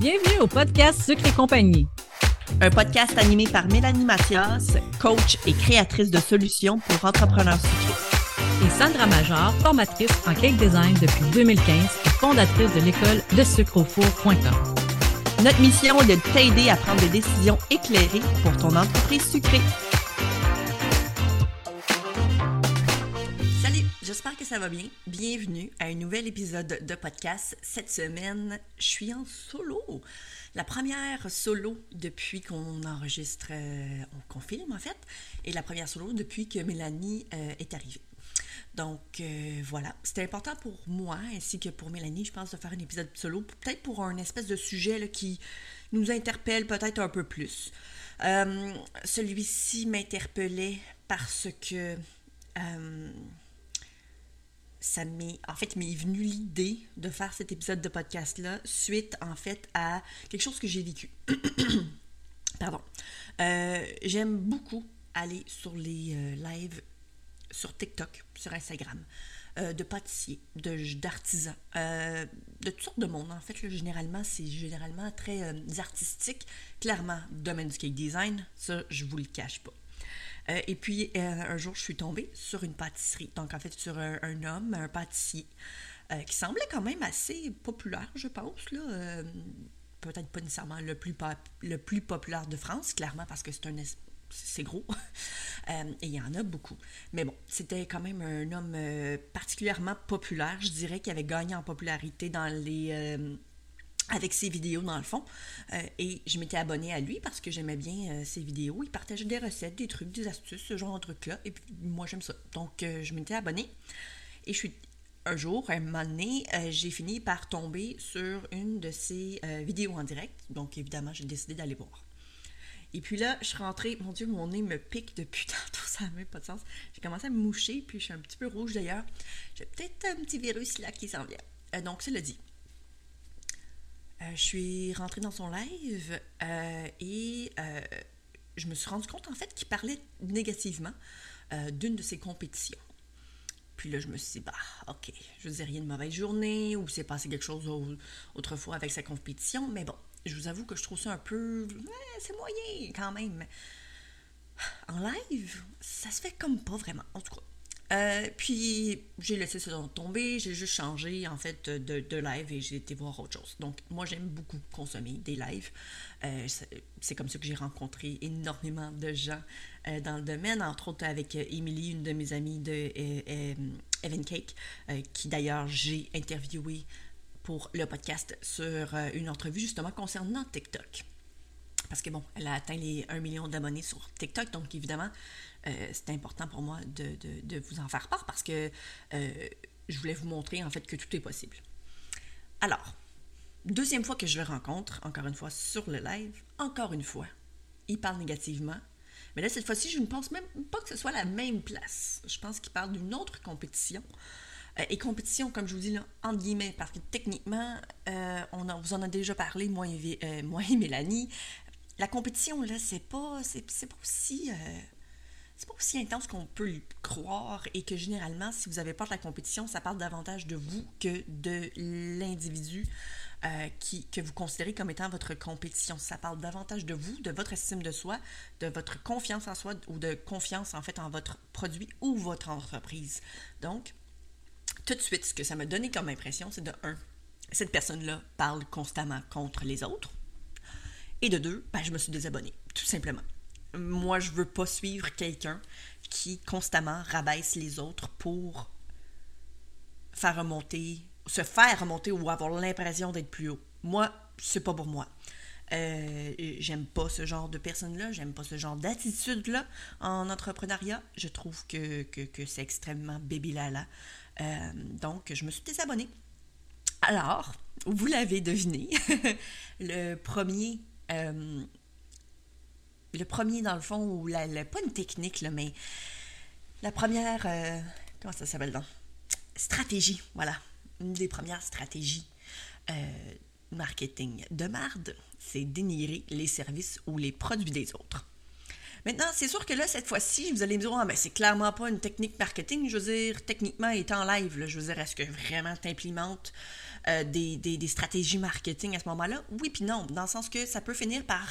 Bienvenue au podcast Sucre et compagnie. Un podcast animé par Mélanie Mathias, coach et créatrice de solutions pour entrepreneurs sucrés. Et Sandra Major, formatrice en cake design depuis 2015 et fondatrice de l'école de sucreaufour.com. Notre mission est de t'aider à prendre des décisions éclairées pour ton entreprise sucrée. J'espère que ça va bien. Bienvenue à un nouvel épisode de podcast. Cette semaine, je suis en solo. La première solo depuis qu'on enregistre, euh, qu'on filme en fait, et la première solo depuis que Mélanie euh, est arrivée. Donc euh, voilà, c'était important pour moi ainsi que pour Mélanie, je pense, de faire un épisode solo, peut-être pour un espèce de sujet qui nous interpelle peut-être un peu plus. Euh, Celui-ci m'interpellait parce que ça m'est, en fait, m'est venu l'idée de faire cet épisode de podcast-là suite, en fait, à quelque chose que j'ai vécu. Pardon. Euh, j'aime beaucoup aller sur les euh, lives sur TikTok, sur Instagram, euh, de pâtissiers, d'artisans, de toutes sortes de monde. En fait, là, généralement, c'est généralement très artistique. Clairement, domaine du cake design, ça, je vous le cache pas. Euh, et puis, euh, un jour, je suis tombée sur une pâtisserie. Donc, en fait, sur un, homme, un pâtissier, euh, qui semblait quand même assez populaire, je pense. Là. Peut-être pas nécessairement le plus, le plus populaire de France, clairement, parce que c'est un es- c'est gros. Et il y en a beaucoup. Mais bon, c'était quand même un homme particulièrement populaire. Je dirais qu'il avait gagné en popularité dans les... avec ses vidéos dans le fond. Euh, et je m'étais abonnée à lui parce que j'aimais bien euh, ses vidéos. Il partageait des recettes, des trucs, des astuces, ce genre de trucs-là. Et puis moi, j'aime ça. Donc, euh, je m'étais abonnée. Et je suis un jour, un moment donné, j'ai fini par tomber sur une de ses vidéos en direct. Donc, évidemment, j'ai décidé d'aller voir. Et puis là, je suis rentrée, mon Dieu, mon nez me pique depuis tantôt, ça n'a même pas de sens. J'ai commencé à me moucher, puis je suis un petit peu rouge d'ailleurs. J'ai peut-être un petit virus là qui s'en vient. Donc, cela dit, euh, je suis rentrée dans son live euh, et euh, je me suis rendu compte en fait qu'il parlait négativement d'une de ses compétitions. Puis là, je me suis dit, bah, ok, je veux dire, rien de mauvaise journée, ou c'est passé quelque chose au- autrefois avec sa compétition, mais bon, je vous avoue que je trouve ça un peu. c'est moyen quand même. En live, ça se fait comme pas vraiment, en tout cas. Euh, puis j'ai laissé ça tomber, j'ai juste changé en fait de, live et j'ai été voir autre chose. Donc moi j'aime beaucoup consommer des lives. Euh, c'est comme ça que j'ai rencontré énormément de gens euh, dans le domaine, entre autres avec Emily, une de mes amies de Evan Cake, qui d'ailleurs j'ai interviewé pour le podcast sur une entrevue justement concernant TikTok parce que bon, elle a atteint les 1 million d'abonnés sur TikTok, donc évidemment, euh, c'est important pour moi de, de- vous en faire part parce que euh, je voulais vous montrer en fait que tout est possible. Alors, deuxième fois que je le rencontre, encore une fois sur le live, encore une fois, il parle négativement. Mais là, cette fois-ci, je ne pense même pas que ce soit la même place. Je pense qu'il parle d'une autre compétition. Euh, et compétition, comme je vous dis, là, entre guillemets, parce que techniquement, on en- vous en a déjà parlé, moi et, moi et Mélanie. La compétition, là, c'est pas, pas aussi... c'est pas aussi intense qu'on peut le croire et que généralement, si vous avez peur de la compétition, ça parle davantage de vous que de l'individu euh, que vous considérez comme étant votre compétition. Ça parle davantage de vous, de votre estime de soi, de votre confiance en soi ou de confiance en fait en votre produit ou votre entreprise. Donc, tout de suite, ce que ça m'a donné comme impression, c'est de un, cette personne-là parle constamment contre les autres. Et de deux, ben, je me suis désabonnée, tout simplement. Moi, je veux pas suivre quelqu'un qui constamment rabaisse les autres pour faire remonter, se faire remonter ou avoir l'impression d'être plus haut. Moi, c'est pas pour moi. Euh, j'aime pas ce genre de personne-là, j'aime pas ce genre d'attitude-là en entrepreneuriat. Je trouve que, que, c'est extrêmement baby-lala. Euh, donc, je me suis désabonnée. Alors, vous l'avez deviné, le premier, euh, le premier dans le fond, ou la, pas une technique, mais la première, euh, comment ça s'appelle donc? Stratégie, voilà. Une des premières stratégies euh, marketing de marde, c'est dénigrer les services ou les produits des autres. Maintenant, c'est sûr que là, cette fois-ci, vous allez me dire, ah, ben, c'est clairement pas une technique marketing. Je veux dire, techniquement, étant live, là, je veux dire, est-ce que vraiment tu implémentes euh, des, des, stratégies marketing à ce moment-là? Oui, puis non, dans le sens que ça peut finir par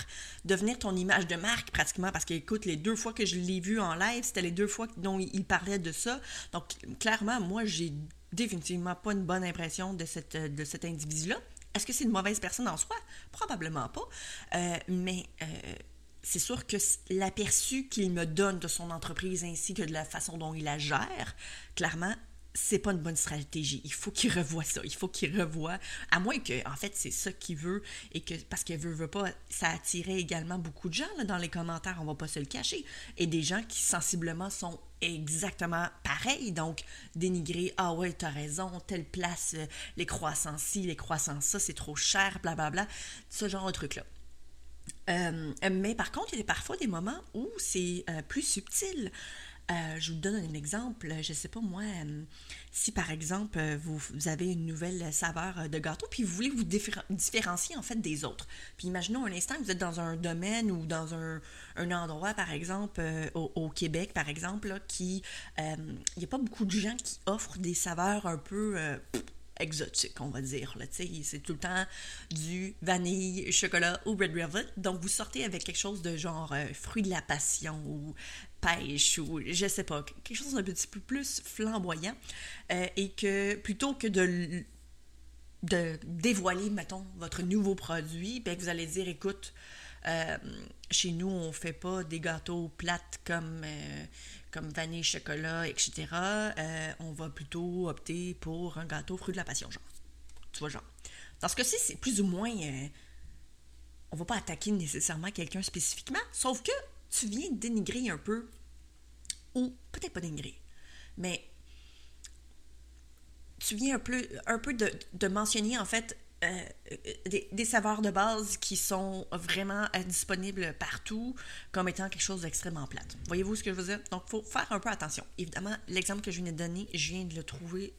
devenir ton image de marque pratiquement, parce que, écoute, les deux fois que je l'ai vu en live, c'était les deux fois dont il parlait de ça. Donc, clairement, moi, j'ai définitivement pas une bonne impression de, cette, de cet individu-là. Est-ce que c'est une mauvaise personne en soi? Probablement pas. Euh, mais euh, c'est sûr que l'aperçu qu'il me donne de son entreprise ainsi que de la façon dont il la gère, clairement, c'est pas une bonne stratégie. Il faut qu'il revoie ça. Il faut qu'il revoie. À moins que, en fait, c'est ça qu'il veut et que, parce qu'il veut, veut pas, ça attirait également beaucoup de gens dans les commentaires, on va pas se le cacher. Et des gens qui sensiblement sont exactement pareils. Donc, dénigrer, ah ouais, t'as raison, telle place, euh, les croissants ci, les croissants ça, c'est trop cher, blablabla. Ce genre de truc-là. Euh, mais par contre, il y a parfois des moments où c'est euh, plus subtil. Euh, je vous donne un exemple. Je ne sais pas moi, euh, si par exemple vous, avez une nouvelle saveur de gâteau, puis vous voulez vous différencier en fait des autres. Puis imaginons un instant que vous êtes dans un domaine ou dans un, endroit, par exemple, euh, au, Québec, par exemple, qui il n'y a pas beaucoup de gens qui offrent des saveurs un peu exotique, on va dire. C'est tout le temps du vanille, chocolat ou red velvet. Donc, vous sortez avec quelque chose de genre euh, fruit de la passion ou pêche ou je sais pas, quelque chose d'un petit peu plus flamboyant. Euh, et que plutôt que de, de dévoiler, mettons, votre nouveau produit, ben, vous allez dire, écoute, euh, chez nous, on fait pas des gâteaux plates comme comme vanille, chocolat, etc., euh, on va plutôt opter pour un gâteau fruit de la passion, genre. Tu vois, genre. Dans ce cas-ci, c'est plus ou moins. Euh, on va pas attaquer nécessairement quelqu'un spécifiquement, sauf que tu viens dénigrer un peu, ou peut-être pas dénigrer, mais tu viens un peu, de, mentionner en fait euh, des, des, saveurs de base qui sont vraiment euh, disponibles partout comme étant quelque chose d'extrêmement plate. Voyez-vous ce que je veux dire? Donc, il faut faire un peu attention. Évidemment, l'exemple que je viens de donner, je viens de le trouver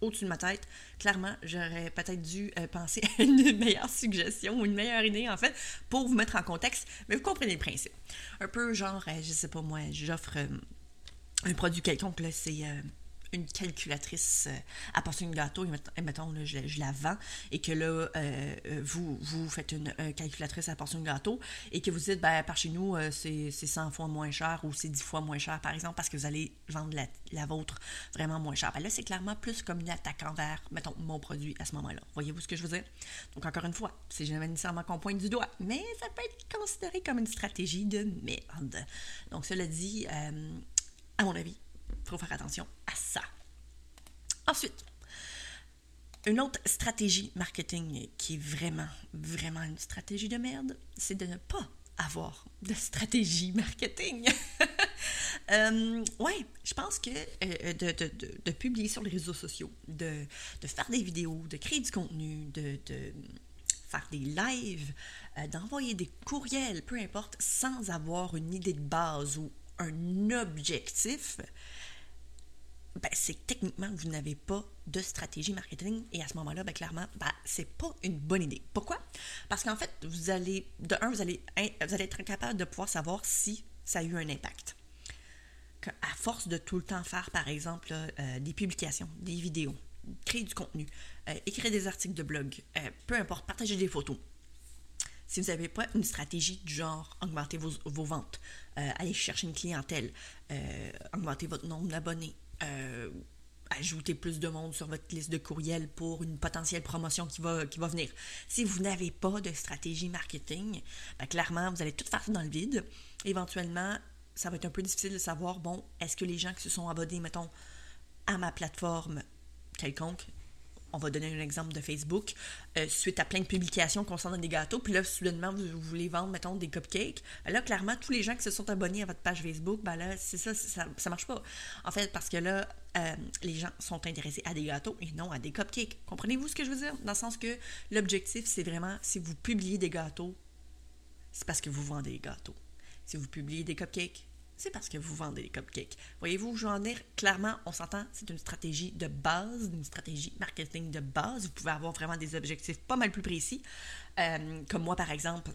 au-dessus de ma tête. Clairement, j'aurais peut-être dû euh, penser à une meilleure suggestion ou une meilleure idée, en fait, pour vous mettre en contexte, mais vous comprenez le principe. Un peu genre, je sais pas moi, j'offre un produit quelconque, là, c'est une calculatrice euh, à portion de gâteau, et mettons, je, la vends, et que là, euh, euh, vous, vous faites une, calculatrice à portion de gâteau, et que vous dites, ben, par chez nous, c'est 100 fois moins cher ou c'est 10 fois moins cher, par exemple, parce que vous allez vendre la, vôtre vraiment moins cher. Ben là, c'est clairement plus comme une attaque envers, mettons, mon produit à ce moment-là. Voyez-vous ce que je veux dire? Donc, encore une fois, c'est jamais nécessairement qu'on pointe du doigt, mais ça peut être considéré comme une stratégie de merde. Donc, cela dit, à mon avis, il faut faire attention à ça. Ensuite, une autre stratégie marketing qui est vraiment, vraiment une stratégie de merde, c'est de ne pas avoir de stratégie marketing. euh, ouais, je pense que euh, de, de, de, publier sur les réseaux sociaux, de, faire des vidéos, de créer du contenu, de, faire des lives, euh, d'envoyer des courriels, peu importe, sans avoir une idée de base ou un objectif, ben, c'est que techniquement, vous n'avez pas de stratégie marketing et à ce moment-là, ben, clairement, ben, c'est pas une bonne idée. Pourquoi? Parce qu'en fait, vous allez, de un, vous allez, vous allez être incapable de pouvoir savoir si ça a eu un impact. à force de tout le temps faire, par exemple, euh, des publications, des vidéos, créer du contenu, euh, écrire des articles de blog, euh, peu importe, partager des photos, si vous n'avez pas une stratégie du genre augmenter vos, vos ventes, aller chercher une clientèle, augmenter votre nombre d'abonnés, euh, ajouter plus de monde sur votre liste de courriels pour une potentielle promotion qui va, qui va venir. Si vous n'avez pas de stratégie marketing, ben, clairement, vous allez tout faire dans le vide. Éventuellement, ça va être un peu difficile de savoir, bon, est-ce que les gens qui se sont abonnés, mettons, à ma plateforme quelconque, on va donner un exemple de Facebook, euh, suite à plein de publications concernant des gâteaux, puis là, soudainement, vous, voulez vendre, mettons, des cupcakes, là, clairement, tous les gens qui se sont abonnés à votre page Facebook, ben là, c'est ça, ça, ça marche pas. En fait, parce que là, euh, les gens sont intéressés à des gâteaux et non à des cupcakes. Comprenez-vous ce que je veux dire? Dans le sens que l'objectif, c'est vraiment, si vous publiez des gâteaux, c'est parce que vous vendez des gâteaux. Si vous publiez des cupcakes, c'est parce que vous vendez des cupcakes. Voyez-vous, je veux en clairement, on s'entend, c'est une stratégie de base, une stratégie marketing de base. Vous pouvez avoir vraiment des objectifs pas mal plus précis. Euh, comme moi, par exemple,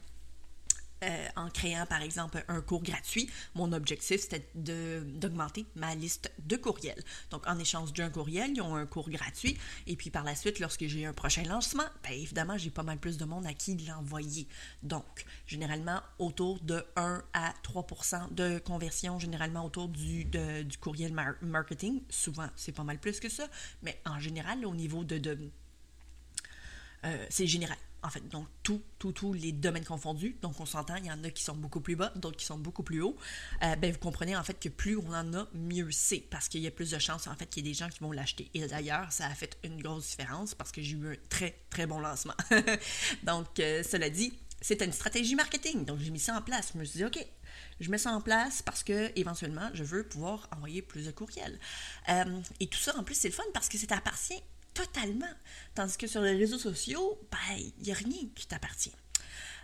euh, en créant par exemple un cours gratuit, mon objectif c'était d'augmenter ma liste de courriels. Donc en échange d'un courriel, ils ont un cours gratuit et puis par la suite, lorsque j'ai un prochain lancement, bien évidemment, j'ai pas mal plus de monde à qui l'envoyer. Donc généralement autour de 1 à 3% de conversion, généralement autour du, courriel marketing. Souvent, c'est pas mal plus que ça, mais en général, au niveau de... de euh, c'est général en fait, donc tous tout, les domaines confondus. Donc on s'entend, il y en a qui sont beaucoup plus bas, d'autres qui sont beaucoup plus hauts. Euh, ben, vous comprenez en fait que plus on en a, mieux c'est, parce qu'il y a plus de chances en fait qu'il y ait des gens qui vont l'acheter. Et d'ailleurs, ça a fait une grosse différence parce que j'ai eu un très très bon lancement. donc euh, cela dit, c'est une stratégie marketing. Donc j'ai mis ça en place. Je me suis dit, ok, je mets ça en place parce que éventuellement, je veux pouvoir envoyer plus de courriels. Euh, et tout ça, en plus, c'est le fun parce que c'est appartient totalement. Tandis que sur les réseaux sociaux, ben, il n'y a rien qui t'appartient.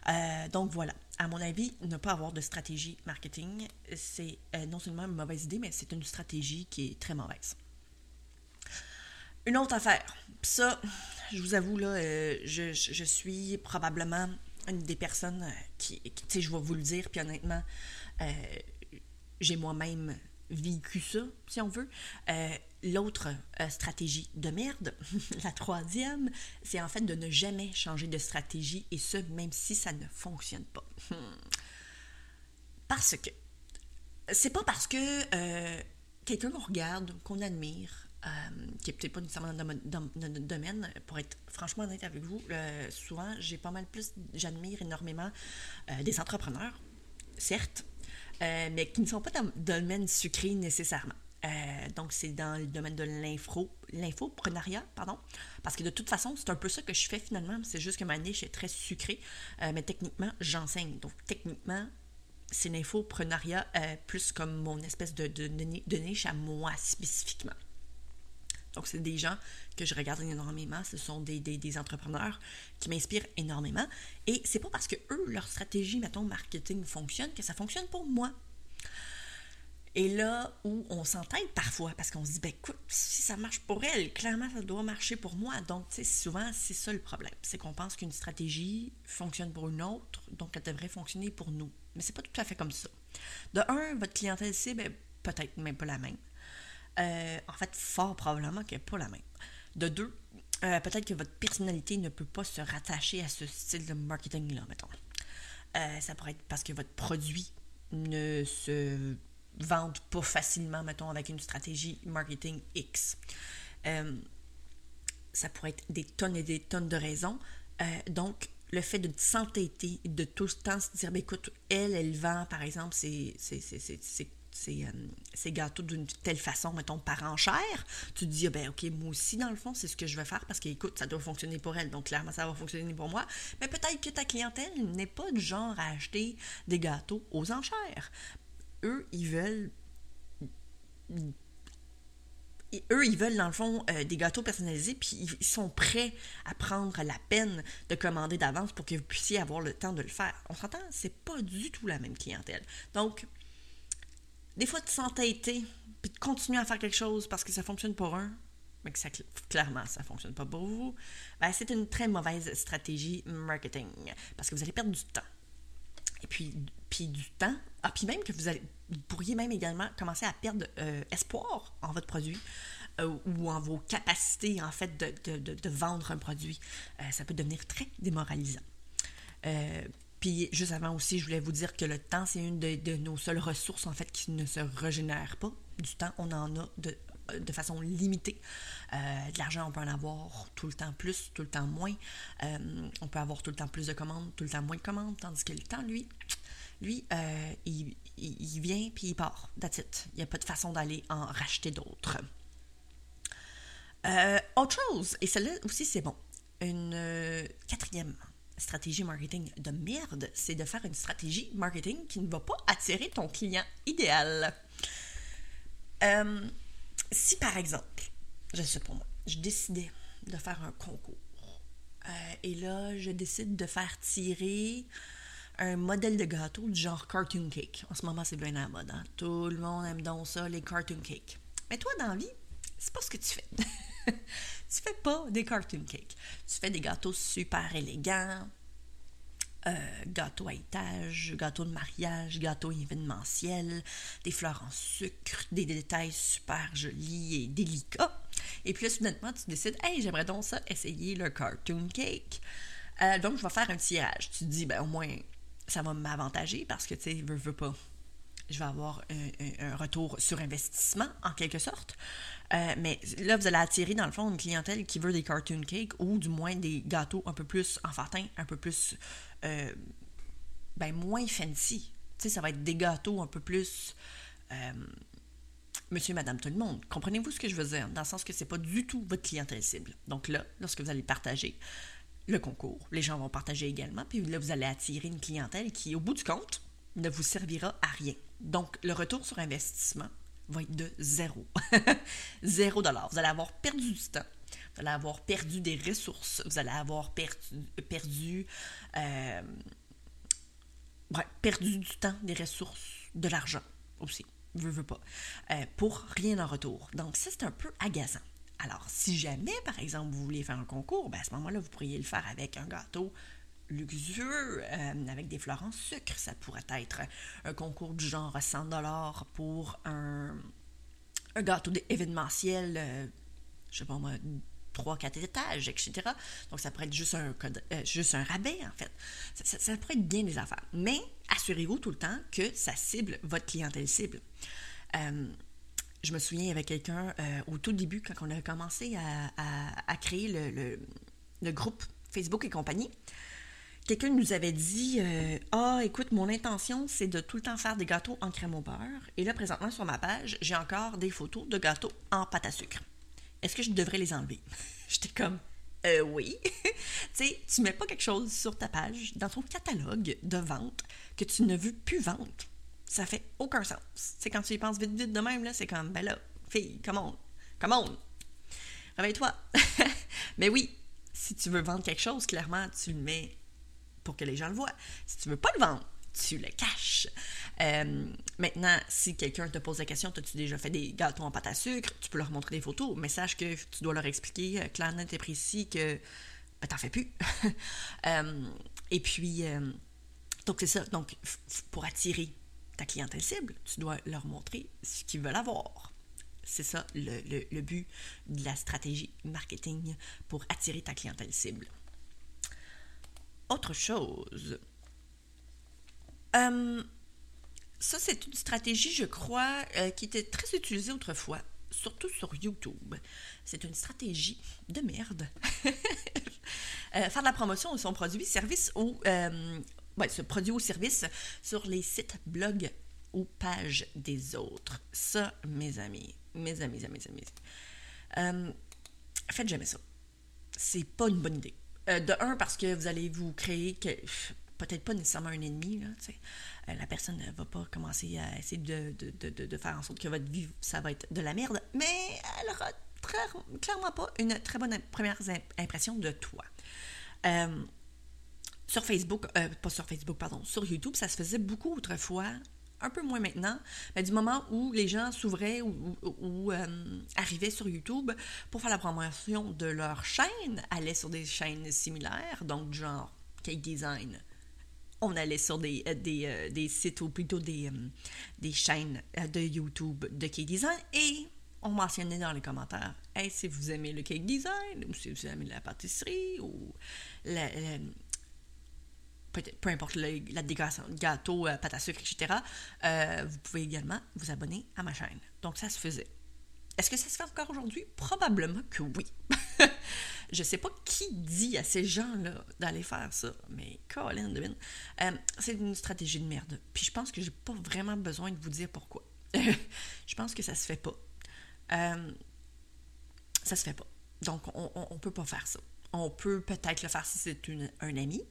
Euh, donc voilà, à mon avis, ne pas avoir de stratégie marketing, c'est euh, non seulement une mauvaise idée, mais c'est une stratégie qui est très mauvaise. Une autre affaire, ça, je vous avoue, là, euh, je, je, suis probablement une des personnes qui, tu sais, je vais vous le dire, puis honnêtement, j'ai moi-même vécu ça, si on veut. L'autre euh, stratégie de merde, la troisième, c'est en fait de ne jamais changer de stratégie et ce, même si ça ne fonctionne pas. Parce que c'est pas parce que euh, quelqu'un qu'on regarde, qu'on admire, euh, qui est peut-être pas nécessairement dans, notre domaine, pour être franchement honnête avec vous, souvent j'ai pas mal plus, j'admire énormément des entrepreneurs, certes, mais qui ne sont pas dans le domaine sucré nécessairement. Euh, donc, c'est dans le domaine de l'info, l'infoprenariat, pardon. Parce que de toute façon, c'est un peu ça que je fais finalement. C'est juste que ma niche est très sucrée. Euh, mais techniquement, j'enseigne. Donc, techniquement, c'est l'infoprenariat euh, plus comme mon espèce de, de, niche à moi spécifiquement. Donc, c'est des gens que je regarde énormément. Ce sont des, des entrepreneurs qui m'inspirent énormément. Et c'est pas parce que eux, leur stratégie, mettons, marketing fonctionne que ça fonctionne pour moi. Et là où on s'entête parfois, parce qu'on se dit, ben écoute, si ça marche pour elle, clairement, ça doit marcher pour moi. Donc, tu sais, souvent, c'est ça le problème. C'est qu'on pense qu'une stratégie fonctionne pour une autre, donc elle devrait fonctionner pour nous. Mais c'est pas tout à fait comme ça. De un, votre clientèle cible peut-être même pas la même. Euh, en fait, fort probablement qu'elle n'est pas la même. De deux, euh, peut-être que votre personnalité ne peut pas se rattacher à ce style de marketing-là, mettons. Euh, ça pourrait être parce que votre produit ne se vendent pas facilement, mettons, avec une stratégie marketing X. Ça pourrait être des tonnes et des tonnes de raisons. Donc, le fait de s'entêter, de tout le temps se dire, ben, écoute, elle, elle vend, par exemple, ses, euh, gâteaux d'une telle façon, mettons, par enchère, tu te dis, ah, ben, OK, moi aussi, dans le fond, c'est ce que je vais faire parce que, écoute, ça doit fonctionner pour elle, donc clairement, ça va fonctionner pour moi. Mais peut-être que ta clientèle n'est pas du genre à acheter des gâteaux aux enchères eux, ils veulent. eux, ils veulent, dans le fond, euh, des gâteaux personnalisés, puis ils sont prêts à prendre la peine de commander d'avance pour que vous puissiez avoir le temps de le faire. On s'entend, c'est pas du tout la même clientèle. Donc, des fois, de s'entêter, puis de continuer à faire quelque chose parce que ça fonctionne pour un, mais que ça, clairement, ça fonctionne pas pour vous, ben, c'est une très mauvaise stratégie marketing parce que vous allez perdre du temps. Et puis, puis du temps. Ah, puis même que vous, allez, pourriez même également commencer à perdre euh, espoir en votre produit euh, ou en vos capacités, en fait, de, vendre un produit. Euh, ça peut devenir très démoralisant. Puis juste avant aussi, je voulais vous dire que le temps, c'est une de, nos seules ressources, en fait, qui ne se régénère pas. Du temps, on en a de, façon limitée. de l'argent, on peut en avoir tout le temps plus, tout le temps moins. on peut avoir tout le temps plus de commandes, tout le temps moins de commandes, tandis que le temps, lui, lui, euh, il, vient puis il part. That's. Il n'y a pas de façon d'aller en racheter d'autres. Euh, autre chose, et celle-là aussi c'est bon. Une euh, quatrième stratégie marketing de merde, c'est de faire une stratégie marketing qui ne va pas attirer ton client idéal. si par exemple, je sais pas moi, je décidais de faire un concours et là je décide de faire tirer un modèle de gâteau du genre cartoon cake. En ce moment, c'est bien à la mode. Hein. Tout le monde aime donc ça, les cartoon cakes. Mais toi, dans la vie, c'est pas ce que tu fais. tu fais pas des cartoon cakes. Tu fais des gâteaux super élégants, euh, gâteau à étage, gâteau de mariage, gâteau événementiel, des fleurs en sucre, des détails super jolis et délicats. Et puis là, soudainement, tu décides, hey, j'aimerais donc ça essayer le cartoon cake. Euh, donc, je vais faire un tirage. Tu te dis, ben au moins, ça va m'avantager parce que, tu sais, veux pas. Je vais avoir un, retour sur investissement, en quelque sorte. Euh, mais là, vous allez attirer, dans le fond, une clientèle qui veut des cartoon cakes ou du moins des gâteaux un peu plus enfantins, un peu plus. Euh, ben, moins fancy. Tu sais, ça va être des gâteaux un peu plus. Euh, monsieur, madame, tout le monde. Comprenez-vous ce que je veux dire? Dans le sens que c'est pas du tout votre clientèle cible. Donc là, lorsque vous allez partager le concours, les gens vont partager également, puis là, vous allez attirer une clientèle qui, au bout du compte, ne vous servira à rien. Donc, le retour sur investissement va être de zéro. zéro dollar. Vous allez avoir perdu du temps. Vous allez avoir perdu des ressources. Vous allez avoir perdu, perdu, euh, perdu du temps, des ressources, de l'argent aussi. Veux, veux pas. Euh, pour rien en retour. Donc, ça, c'est un peu agaçant. Alors, si jamais, par exemple, vous voulez faire un concours, ben à ce moment-là, vous pourriez le faire avec un gâteau luxueux, euh, avec des fleurs en sucre. Ça pourrait être un concours du genre 100 dollars pour un, gâteau événementiel, euh, je sais pas moi, 3-4 étages, etc. Donc, ça pourrait être juste un, euh, juste un rabais, en fait. Ça, pourrait être bien des affaires. Mais assurez-vous tout le temps que ça cible votre clientèle cible. je me souviens, avec quelqu'un au tout début, quand on a commencé à, créer le, groupe Facebook et compagnie, Quelqu'un nous avait dit euh, Ah, écoute, mon intention, c'est de tout le temps faire des gâteaux en crème au beurre. Et là, présentement, sur ma page, j'ai encore des photos de gâteaux en pâte à sucre. Est-ce que je devrais les enlever? J'étais comme euh, oui. tu sais, tu mets pas quelque chose sur ta page, dans ton catalogue de vente, que tu ne veux plus vendre. Ça fait aucun sens. C'est quand tu y penses vite, vite de même, là, c'est comme, ben là, fille, come on, come on, réveille-toi. Mais oui, si tu veux vendre quelque chose, clairement, tu le mets pour que les gens le voient. Si tu veux pas le vendre, tu le caches. Euh, maintenant, si quelqu'un te pose la question, as-tu déjà fait des gâteaux en pâte à sucre, tu peux leur montrer des photos, mais sache que tu dois leur expliquer euh, clairement et précis que ben, t'en fais plus. Euh, et puis, donc c'est ça. Donc, pour attirer ta clientèle cible, tu dois leur montrer ce qu'ils veulent avoir. C'est ça le, le but de la stratégie marketing pour attirer ta clientèle cible autre chose. Euh, ça, c'est une stratégie, je crois, euh, qui était très utilisée autrefois, surtout sur YouTube. C'est une stratégie de merde. Euh, faire de la promotion de son produit, service ou ouais, ce produit ou service sur les sites blog ou pages des autres. Ça, mes amis, mes amis, amis, amis, faites jamais ça. C'est pas une bonne idée. Euh, de un, parce que vous allez vous créer que, peut-être pas nécessairement un ennemi. Euh, la personne ne va pas commencer à essayer de, faire en sorte que votre vie, ça va être de la merde, mais elle aura clairement pas une très bonne première impression de toi. Euh, sur Facebook, pas sur Facebook, pardon, sur YouTube, ça se faisait beaucoup autrefois un peu moins maintenant, mais du moment où les gens s'ouvraient ou, euh, arrivaient sur YouTube pour faire la promotion de leur chaîne, allaient sur des chaînes similaires, donc genre cake design. On allait sur des, euh, euh, des, sites ou plutôt des, des chaînes de YouTube de cake design et on mentionnait dans les commentaires hey, si vous aimez le cake design ou si vous aimez la pâtisserie ou la peu importe la décoration, gâteau, euh, pâte à sucre, etc., euh, vous pouvez également vous abonner à ma chaîne. Donc, ça se faisait. Est-ce que ça se fait encore aujourd'hui? Probablement que oui. je sais pas qui dit à ces gens-là d'aller faire ça, mais Colin, devine. Euh, c'est une stratégie de merde. Puis je pense que j'ai pas vraiment besoin de vous dire pourquoi. je pense que ça se fait pas. Euh, ça se fait pas. Donc, on, on, peut pas faire ça. On peut peut-être le faire si c'est un ami.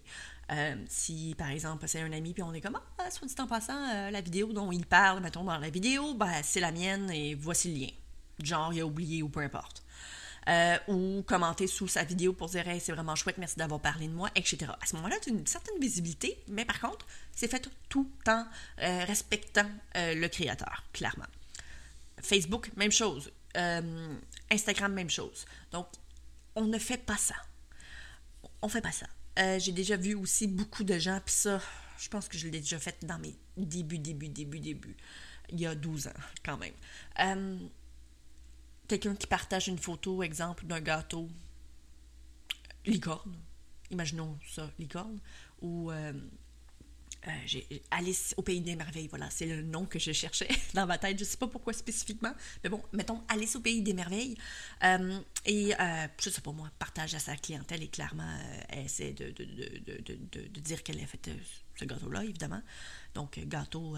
Euh, si, par exemple, c'est un ami, puis on est comme, ah, soit dit en passant, euh, la vidéo dont il parle, mettons, dans la vidéo, ben, c'est la mienne et voici le lien. Genre, il a oublié ou peu importe. Euh, ou commenter sous sa vidéo pour dire, hey, c'est vraiment chouette, merci d'avoir parlé de moi, etc. À ce moment-là, tu as une certaine visibilité, mais par contre, c'est fait tout en respectant le créateur, clairement. Facebook, même chose. Instagram, même chose. Donc, on ne fait pas ça. On fait pas ça. Euh, j'ai déjà vu aussi beaucoup de gens, puis ça, je pense que je l'ai déjà fait dans mes débuts, débuts, débuts, débuts, il y a 12 ans quand même. Euh, quelqu'un qui partage une photo, exemple, d'un gâteau licorne, imaginons ça, licorne, ou euh, euh, Alice au pays des merveilles, voilà, c'est le nom que je cherchais dans ma tête. Je sais pas pourquoi spécifiquement, mais bon, mettons Alice au pays des merveilles. Euh, et euh, je sais pas moi, partage à sa clientèle et clairement, elle essaie de, de dire qu'elle a fait ce gâteau-là, évidemment. Donc, gâteau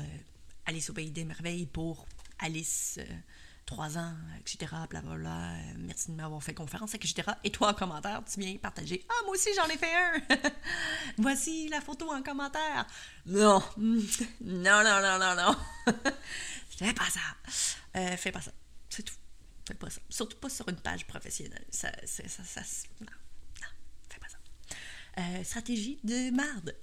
Alice au pays des merveilles pour Alice trois ans, etc. Blablabla. Euh, merci de m'avoir fait conférence, etc. Et toi, en commentaire, tu viens partager. Ah, moi aussi, j'en ai fait un. Voici la photo en commentaire. Non, non, non, non, non, non. fais pas ça. Euh, fais pas ça. C'est tout. Fais pas ça. Surtout pas sur une page professionnelle. Ça, ça, ça, non, non, fais pas ça. Euh, stratégie de marde.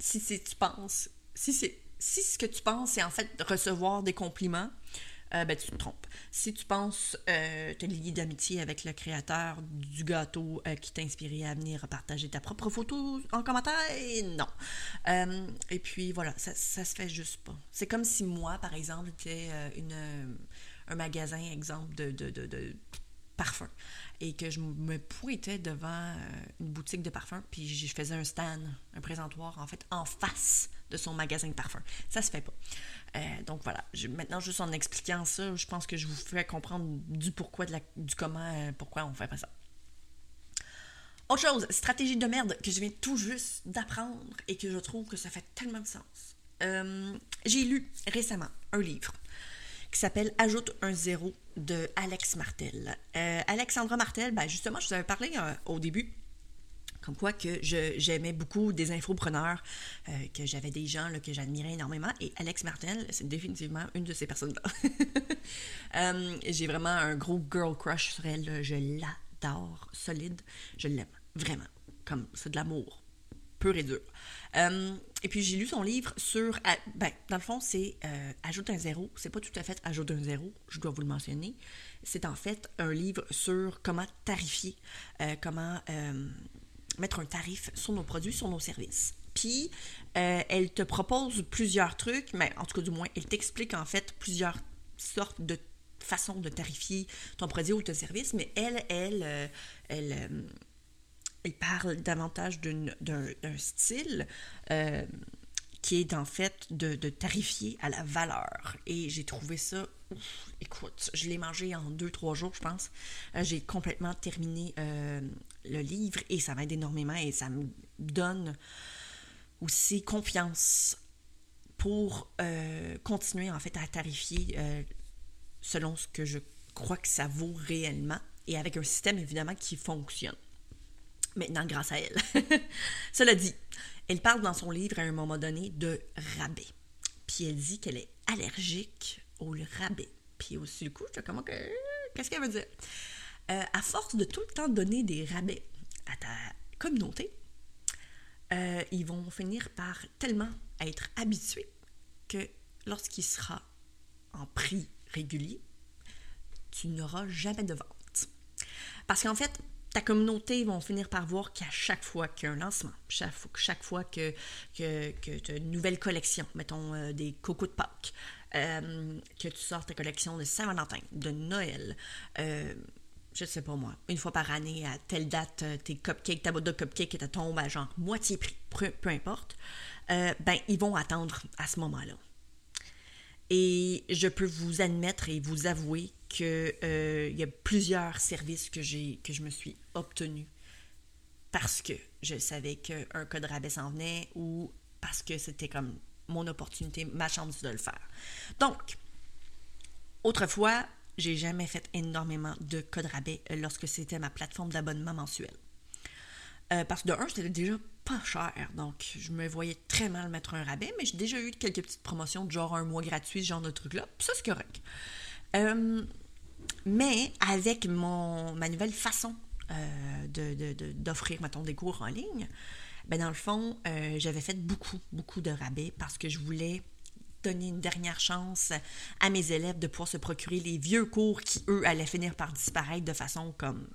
Si tu penses, si si ce que tu penses, c'est en fait recevoir des compliments, euh, ben, tu te trompes. Si tu penses euh, te lier d'amitié avec le créateur du gâteau euh, qui t'a inspiré à venir partager ta propre photo en commentaire, non. Euh, et puis voilà, ça, ça se fait juste pas. C'est comme si moi, par exemple, j'étais un magasin, exemple, de, de, de, de parfum et que je me pointais devant une boutique de parfum puis je faisais un stand, un présentoir en fait en face de son magasin de parfum. Ça se fait pas. Euh, donc voilà, maintenant juste en expliquant ça, je pense que je vous fais comprendre du pourquoi, de la, du comment, euh, pourquoi on fait pas ça. Autre chose, stratégie de merde que je viens tout juste d'apprendre et que je trouve que ça fait tellement de sens. Euh, j'ai lu récemment un livre qui s'appelle Ajoute un zéro de Alex Martel. Alexandra Martel, ben justement, je vous avais parlé au début comme quoi que j'aimais beaucoup des infopreneurs, euh, que j'avais des gens que j'admirais énormément. Et Alex Martel, c'est définitivement une de ces personnes-là. Euh, j'ai vraiment un gros girl crush sur elle. Je l'adore, solide. Je l'aime, vraiment. Comme c'est de l'amour, et dur. Euh, et puis j'ai lu son livre sur. Ben, dans le fond, c'est Ajoute un zéro. C'est pas tout à fait Ajoute un zéro, je dois vous le mentionner. C'est en fait un livre sur comment tarifier, comment mettre un tarif sur nos produits, sur nos services. Puis, euh, elle te propose plusieurs trucs, mais en tout cas, du moins, elle t'explique en fait plusieurs sortes de façons de tarifier ton produit ou ton service, mais elle, euh, elle, euh, elle, parle davantage d'un style qui est en fait de, tarifier à la valeur. Et j'ai trouvé ça, écoute, je l'ai mangé en deux, trois jours, je pense. j'ai complètement terminé le livre et ça m'aide énormément et ça me donne aussi confiance pour euh, continuer en fait à tarifier euh, selon ce que je crois que ça vaut réellement et avec un système évidemment qui fonctionne. Maintenant, grâce à elle. Cela dit, elle parle dans son livre à un moment donné de rabais. Puis elle dit qu'elle est allergique au rabais. Puis aussi, du coup, je comment que. Qu'est-ce qu'elle veut dire? Euh, à force de tout le temps donner des rabais à ta communauté, euh, ils vont finir par tellement être habitués que lorsqu'il sera en prix régulier, tu n'auras jamais de vente. Parce qu'en fait, ta communauté vont finir par voir qu'à chaque fois qu'il y a un lancement, chaque, fois que, tu as une nouvelle collection, mettons euh, des cocos de Pâques, que tu sors ta collection de Saint-Valentin, de Noël, je sais pas moi, une fois par année, à telle date, euh, tes cupcakes, ta boîte de cupcakes, ta tombe à genre moitié prix, peu, importe, euh, ben, ils vont attendre à ce moment-là. Et je peux vous admettre et vous avouer qu'il euh, y a plusieurs services que, que je me suis obtenu parce que je savais qu'un code rabais s'en venait ou parce que c'était comme mon opportunité, ma chance de le faire. Donc, autrefois, j'ai jamais fait énormément de codes rabais euh, lorsque c'était ma plateforme d'abonnement mensuel. Euh, parce que de un, c'était déjà pas cher, donc je me voyais très mal mettre un rabais, mais j'ai déjà eu quelques petites promotions de genre un mois gratuit, ce genre de truc-là, ça c'est correct. Euh, mais avec mon, ma nouvelle façon d'offrir, de, de, des cours en ligne, ben dans le fond, j'avais fait beaucoup, beaucoup de rabais parce que je voulais donner une dernière chance à mes élèves de pouvoir se procurer les vieux cours qui, eux, allaient finir par disparaître de façon comme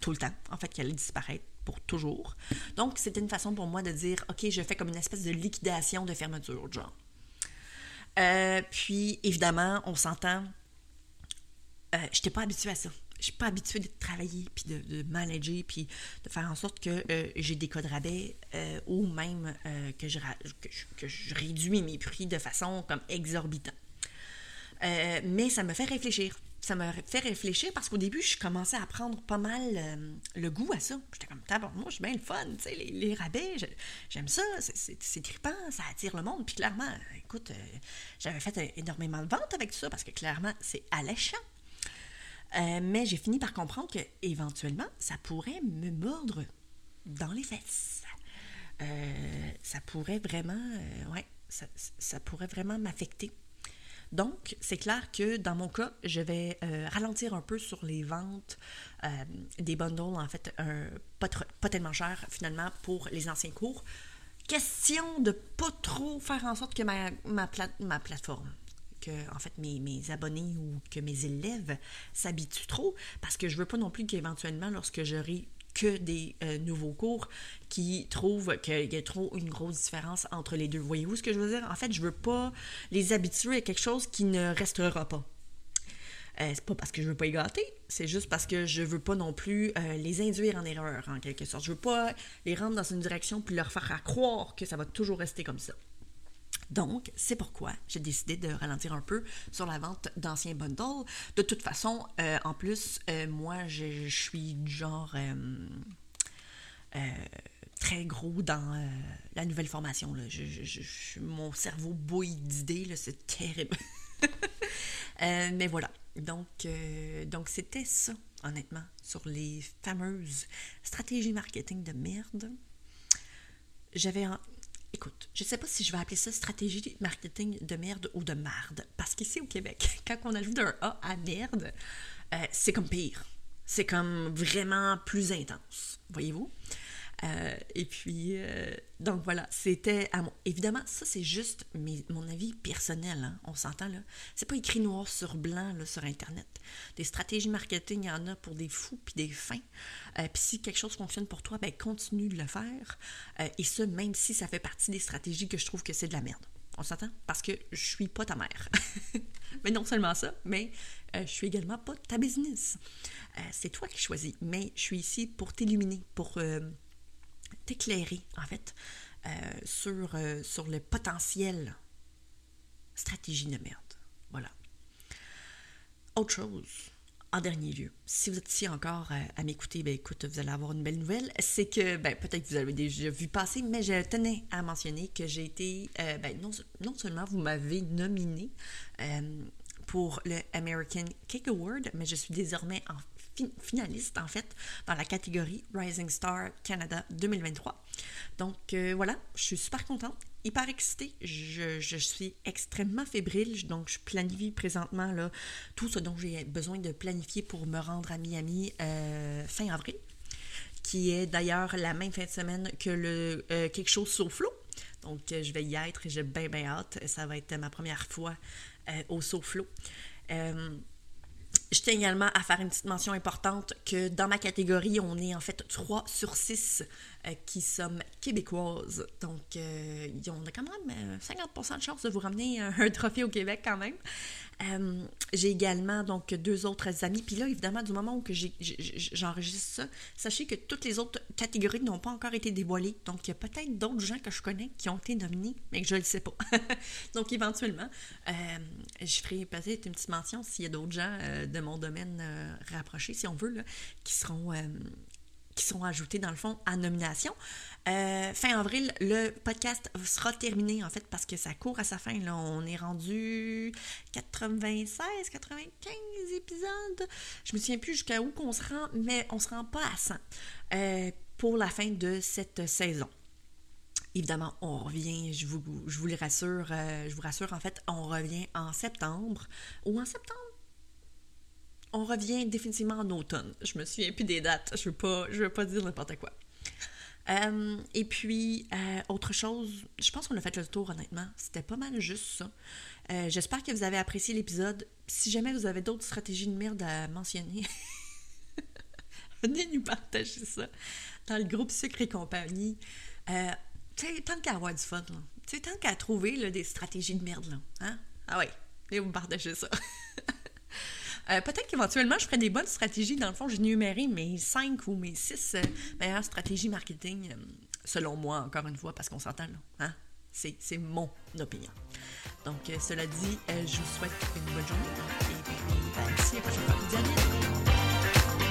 tout le temps, en fait, qui allaient disparaître toujours. Donc, c'était une façon pour moi de dire, OK, je fais comme une espèce de liquidation de fermeture, genre. Euh, puis, évidemment, on s'entend, euh, je n'étais pas habituée à ça. Je suis pas habituée de travailler, puis de, manager, puis de faire en sorte que euh, j'ai des codes rabais ou même que, je, réduis mes prix de façon comme exorbitante. mais ça me fait réfléchir ça m'a fait réfléchir parce qu'au début, je commençais à prendre pas mal euh, le goût à ça. J'étais comme, moi, je suis bien le fun, tu sais, les, rabais, j'aime ça, c'est trippant, ça attire le monde. Puis clairement, écoute, euh, j'avais fait énormément de ventes avec ça parce que clairement, c'est alléchant. Euh, mais j'ai fini par comprendre que éventuellement, ça pourrait me mordre dans les fesses. ça pourrait vraiment, ouais, ça pourrait vraiment m'affecter. Donc, c'est clair que dans mon cas, je vais euh, ralentir un peu sur les ventes euh, des bundles, en fait, pas, pas, tellement cher finalement pour les anciens cours. Question de pas trop faire en sorte que ma, plateforme, que en fait mes, mes, abonnés ou que mes élèves s'habituent trop, parce que je veux pas non plus qu'éventuellement, lorsque j'aurai que des euh, nouveaux cours qui trouvent qu'il y a trop une grosse différence entre les deux. Voyez-vous ce que je veux dire? En fait, je veux pas les habituer à quelque chose qui ne restera pas. Euh, c'est pas parce que je veux pas y gâter, c'est juste parce que je veux pas non plus euh, les induire en erreur, en quelque sorte. Je veux pas les rendre dans une direction puis leur faire croire que ça va toujours rester comme ça. Donc, c'est pourquoi j'ai décidé de ralentir un peu sur la vente d'anciens bundles. De toute façon, euh, en plus, euh, moi, je, suis genre euh, très gros dans la nouvelle formation. Là. mon cerveau bouille d'idées, c'est terrible. mais voilà. Donc, donc c'était ça, honnêtement, sur les fameuses stratégies marketing de merde. J'avais Écoute, je ne sais pas si je vais appeler ça stratégie marketing de merde ou de marde, parce qu'ici au Québec, quand on ajoute un A à merde, euh, c'est comme pire. C'est comme vraiment plus intense, voyez-vous? Euh, et puis, euh, donc voilà, c'était à mon... Évidemment, ça c'est juste mon avis personnel, hein, on s'entend là. C'est pas écrit noir sur blanc là, sur Internet. Des stratégies marketing, il y en a pour des fous puis des fins. Euh, puis si quelque chose fonctionne pour toi, ben continue de le faire. et ça, même si ça fait partie des stratégies que je trouve que c'est de la merde. On s'entend? Parce que je suis pas ta mère. mais non seulement ça, mais je suis également pas ta business. c'est toi qui choisis. Mais je suis ici pour t'illuminer, pour t'éclairer, en fait, euh, sur, euh, sur le potentiel stratégie de merde. Voilà. Autre chose, en dernier lieu, si vous êtes ici encore euh, à, m'écouter, ben écoute, vous allez avoir une belle nouvelle. C'est que, ben peut-être que vous avez déjà vu passer, mais je tenais à mentionner que j'ai été, ben, non, seulement vous m'avez nominé pour le American Cake Award, mais je suis désormais en finaliste, en fait, dans la catégorie Rising Star Canada 2023. Donc euh, voilà, je suis super contente, hyper excitée. Je, je, suis extrêmement fébrile, donc je planifie présentement là, tout ce dont j'ai besoin de planifier pour me rendre à Miami euh, fin avril, qui est d'ailleurs la même fin de semaine que le euh, quelque chose sur flot. Donc je vais y être et j'ai bien bien hâte. Ça va être ma première fois au SoFlo. Je tiens également à faire une petite mention importante que dans ma catégorie, on est en fait 3 sur 6 euh, qui sommes québécoises. Donc, euh, on a quand même 50% euh, de chance de vous ramener un, trophée au Québec quand même. j'ai également donc deux autres amis. Puis là, évidemment, du moment où j'enregistre ça, sachez que toutes les autres catégories n'ont pas encore été dévoilées. Donc, il y a peut-être d'autres gens que je connais qui ont été nominés, mais que je ne le sais pas. donc, éventuellement, je ferai peut-être une petite mention s'il y a d'autres gens de mon domaine rapproché, si on veut, là, qui seront qui sont ajoutés dans le fond à nomination. Euh, fin avril, le podcast sera terminé en fait parce que ça court à sa fin. Là. On est rendu 96, 95 épisodes. Je me souviens plus jusqu'à où qu'on se rend, mais on se rend pas à 100 euh, pour la fin de cette saison. Évidemment, on revient, je vous, je vous le rassure, euh, je vous rassure, en fait, on revient en septembre ou en septembre on revient définitivement en automne. Je me souviens plus des dates. Je veux pas, je veux pas dire n'importe quoi. Euh, et puis, euh, autre chose, je pense qu'on a fait le tour, honnêtement. C'était pas mal juste ça. Euh, j'espère que vous avez apprécié l'épisode. Si jamais vous avez d'autres stratégies de merde à mentionner, venez nous partager ça dans le groupe Sucre et compagnie. Tant qu'à avoir du fun, là. tant qu'à trouver des stratégies de merde, là. Hein? Ah oui, venez vous partager ça. Euh, peut-être qu'éventuellement, je ferai des bonnes stratégies. Dans le fond, j'ai numéré mes cinq ou mes six euh, meilleures stratégies marketing, selon moi, encore une fois, parce qu'on s'entend là. Hein? C'est mon opinion. Donc, cela dit, je vous souhaite une bonne journée. Et ben, à la prochaine fois.